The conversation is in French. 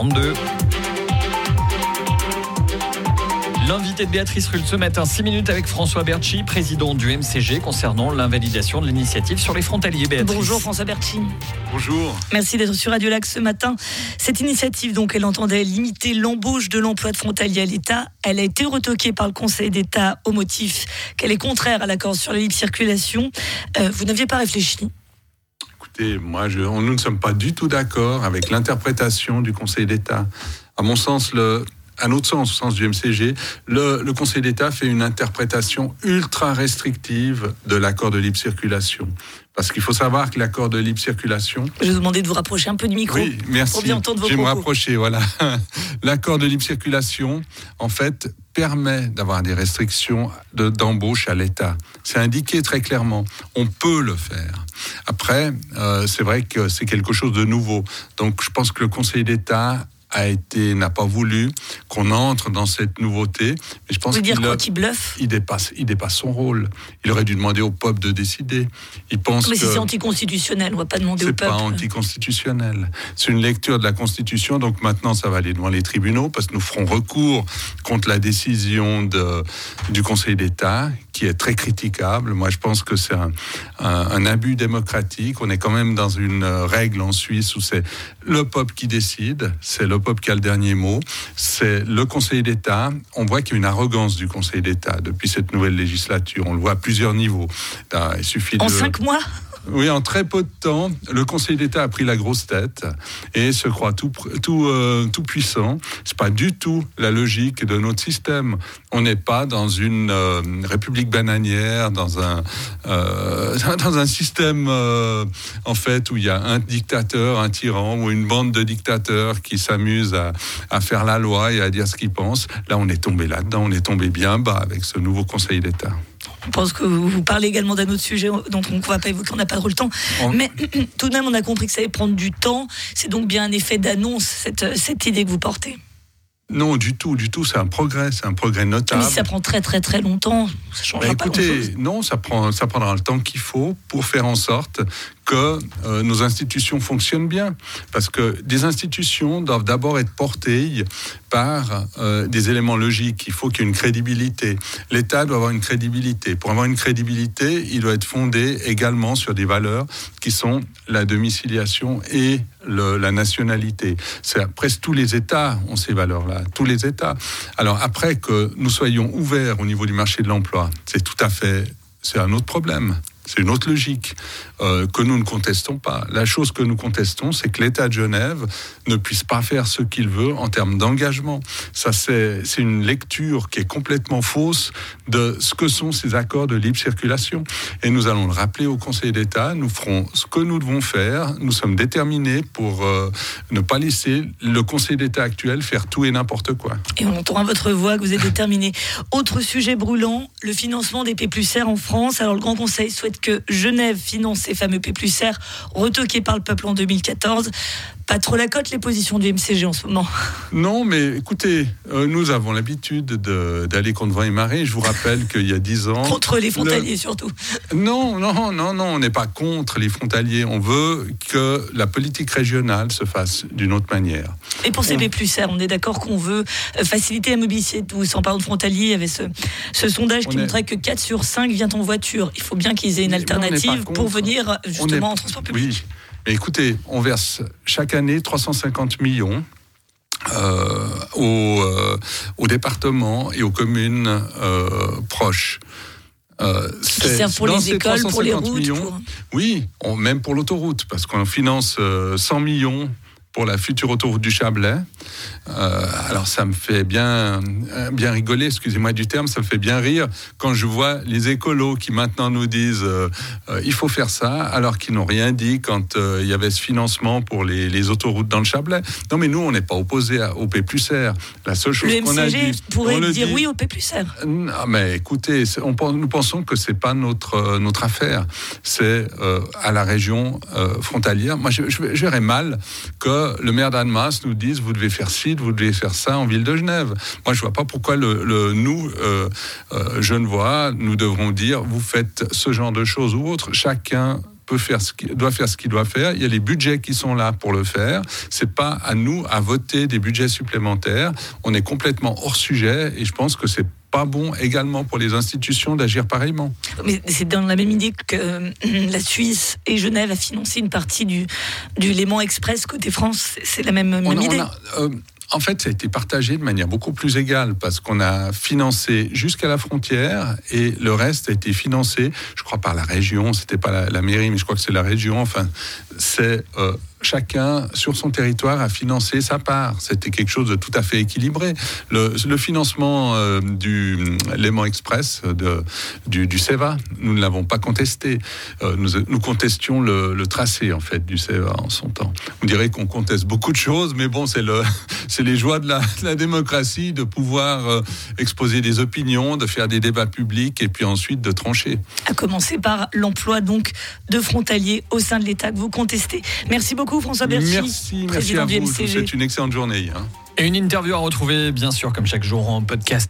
7h32. L'invité de Béatrice Rulle ce matin, 6 minutes avec François Berchi, président du MCG, concernant l'invalidation de l'initiative sur les frontaliers. Béatrice. Bonjour François Berchi. Bonjour. Merci d'être sur Radio Lac ce matin. Cette initiative, donc, elle entendait limiter l'embauche de l'emploi de frontaliers à l'État. Elle a été retoquée par le Conseil d'État au motif qu'elle est contraire à l'accord sur la libre circulation. Euh, vous n'aviez pas réfléchi Écoutez, moi, je, nous ne sommes pas du tout d'accord avec l'interprétation du Conseil d'État. À mon sens, le, à notre sens, au sens du MCG, le, le Conseil d'État fait une interprétation ultra restrictive de l'accord de libre circulation. Parce qu'il faut savoir que l'accord de libre circulation. Je vais vous demander de vous rapprocher un peu du micro. Oui, merci. Pour bien entendre vos Je vais me rapprocher, voilà. L'accord de libre circulation, en fait, permet d'avoir des restrictions de- d'embauche à l'État. C'est indiqué très clairement. On peut le faire. Après, euh, c'est vrai que c'est quelque chose de nouveau. Donc, je pense que le Conseil d'État a été n'a pas voulu qu'on entre dans cette nouveauté. Mais je pense Vous dire qu'il quoi a- bluffe il dépasse, il dépasse son rôle. Il aurait dû demander au peuple de décider. Il pense Mais que c'est anticonstitutionnel, on va pas demander au c'est peuple. pas anticonstitutionnel. C'est une lecture de la Constitution. Donc maintenant, ça va aller devant les tribunaux parce que nous ferons recours contre la décision de, du Conseil d'État qui est très critiquable. Moi, je pense que c'est un, un- un abus démocratique. On est quand même dans une règle en Suisse où c'est le peuple qui décide, c'est le peuple qui a le dernier mot, c'est le Conseil d'État. On voit qu'il y a une arrogance du Conseil d'État depuis cette nouvelle législature. On le voit à plusieurs niveaux. Ah, Il suffit En de... cinq mois Oui, en très peu de temps, le Conseil d'État a pris la grosse tête et se croit tout, tout, euh, tout puissant. C'est pas du tout la logique de notre système. On n'est pas dans une euh, république bananière, dans un, euh, dans un système en fait où il y a un dictateur, un tyran ou une bande de dictateurs qui s'amusent à, à faire la loi et à dire ce qu'ils pensent. Là, on est tombé là-dedans, on est tombé bien bas avec ce nouveau Conseil d'État. Je pense que vous vous parlez également d'un autre sujet dont on ne va pas évoquer, on n'a pas trop le temps. On- Mais tout de même, on a compris que ça allait prendre du temps. C'est donc bien un effet d'annonce, cette, cette idée que vous portez. Non, du tout, du tout. C'est un progrès, c'est un progrès Mais notable. si ça prend très très très longtemps, ça changera Bah, pas grand-chose. écoutez, non, ça, prend, ça prendra le temps qu'il faut pour faire en sorte que euh, nos institutions fonctionnent bien. Parce que des institutions doivent d'abord être portées par euh, des éléments logiques. Il faut qu'il y ait une crédibilité. L'État doit avoir une crédibilité. Pour avoir une crédibilité, il doit être fondé également sur des valeurs qui sont la domiciliation et le- la nationalité. C'est presque tous les États ont ces valeurs-là, tous les États. Alors après que nous soyons ouverts au niveau du marché de l'emploi, c'est tout à fait, c'est un autre problème. C'est une autre logique euh, que nous ne contestons pas. La chose que nous contestons, c'est que l'État de Genève ne puisse pas faire ce qu'il veut en termes d'engagement. Ça, c'est une lecture qui est complètement fausse de ce que sont ces accords de libre circulation. Et nous allons le rappeler au Conseil d'État. Nous ferons ce que nous devons faire. Nous sommes déterminés pour euh, ne pas laisser le Conseil d'État actuel faire tout et n'importe quoi. Et on entendra votre voix que vous êtes déterminé. Autre sujet brûlant, le financement des P plus R en France. Alors le Grand Conseil souhaite que Genève finance ces fameux P plus R retoqués par le peuple en 2014. Pas trop la cote les positions du MCG en ce moment. Non, mais écoutez, euh, nous avons l'habitude de- d'aller contre vent et marée. Je vous rappelle qu'il y a dix ans. Contre les frontaliers surtout. Non, non, non, non, on n'est pas contre les frontaliers. On veut que la politique régionale se fasse d'une autre manière. Et pour ces P plus R, on est d'accord qu'on veut faciliter la mobilité de tous. En parlant de frontaliers, il y avait ce, ce sondage qui On est- montrait que 4 sur 5 vient en voiture. Il faut bien qu'ils une alternative pour venir est- justement en transport public. Oui, mais écoutez, on verse chaque année 350 millions. euh, aux, euh, aux départements et aux communes euh, proches. Qui c'est- servent pour les écoles, pour les 350 routes. millions, pour- Oui, on- même pour l'autoroute, parce qu'on finance euh, 100 millions pour la future autoroute du Chablais. Euh, alors ça me fait bien, euh, bien rigoler, excusez-moi du terme, ça me fait bien rire quand je vois les écolos qui maintenant nous disent euh, euh, il faut faire ça, alors qu'ils n'ont rien dit quand il y avait ce financement pour les, les autoroutes dans le Chablais. Non mais nous, on n'est pas opposés à- au P plus R. La seule chose qu'on a dit, pourrait on le dire dit- oui au P plus R. non, mais écoutez, on, nous pensons que c'est pas notre notre affaire. C'est à la région frontalière. Moi, je, je, je verrais mal que le maire d'Annemasse nous dise vous devez faire ci, vous devez faire ça en ville de Genève. Moi, je vois pas pourquoi le, nous, euh, euh, Genevois, nous devrons dire vous faites ce genre de choses ou autre. Chacun peut faire ce doit faire ce qu'il doit faire. Il y a les budgets qui sont là pour le faire. C'est pas à nous à voter des budgets supplémentaires. On est complètement hors sujet et je pense que c'est pas bon également pour les institutions d'agir pareillement. Mais c'est dans la même idée que euh, la Suisse et Genève a financé une partie du, du Léman Express côté France. C'est la même, idée. Euh, en fait, ça a été partagé de manière beaucoup plus égale parce qu'on a financé jusqu'à la frontière et le reste a été financé, je crois, par la région. C'était pas la, mairie, mais je crois que c'est la région. Enfin, c'est euh, chacun sur son territoire a financé sa part. C'était quelque chose de tout à fait équilibré. Le, financement euh, du Léman Express de, du, du, CEVA, nous ne l'avons pas contesté. Euh, nous, contestions le, tracé en fait du CEVA en son temps. On dirait qu'on conteste beaucoup de choses, mais bon, c'est le, les joies de la, démocratie de pouvoir euh, exposer des opinions, de faire des débats publics et puis ensuite de trancher. À commencer par l'emploi donc de frontaliers au sein de l'État que vous contestez. Merci beaucoup. François Berchi, merci, merci à vous. Je vous souhaite une excellente journée. Hein. Et une interview à retrouver, bien sûr, comme chaque jour en podcast.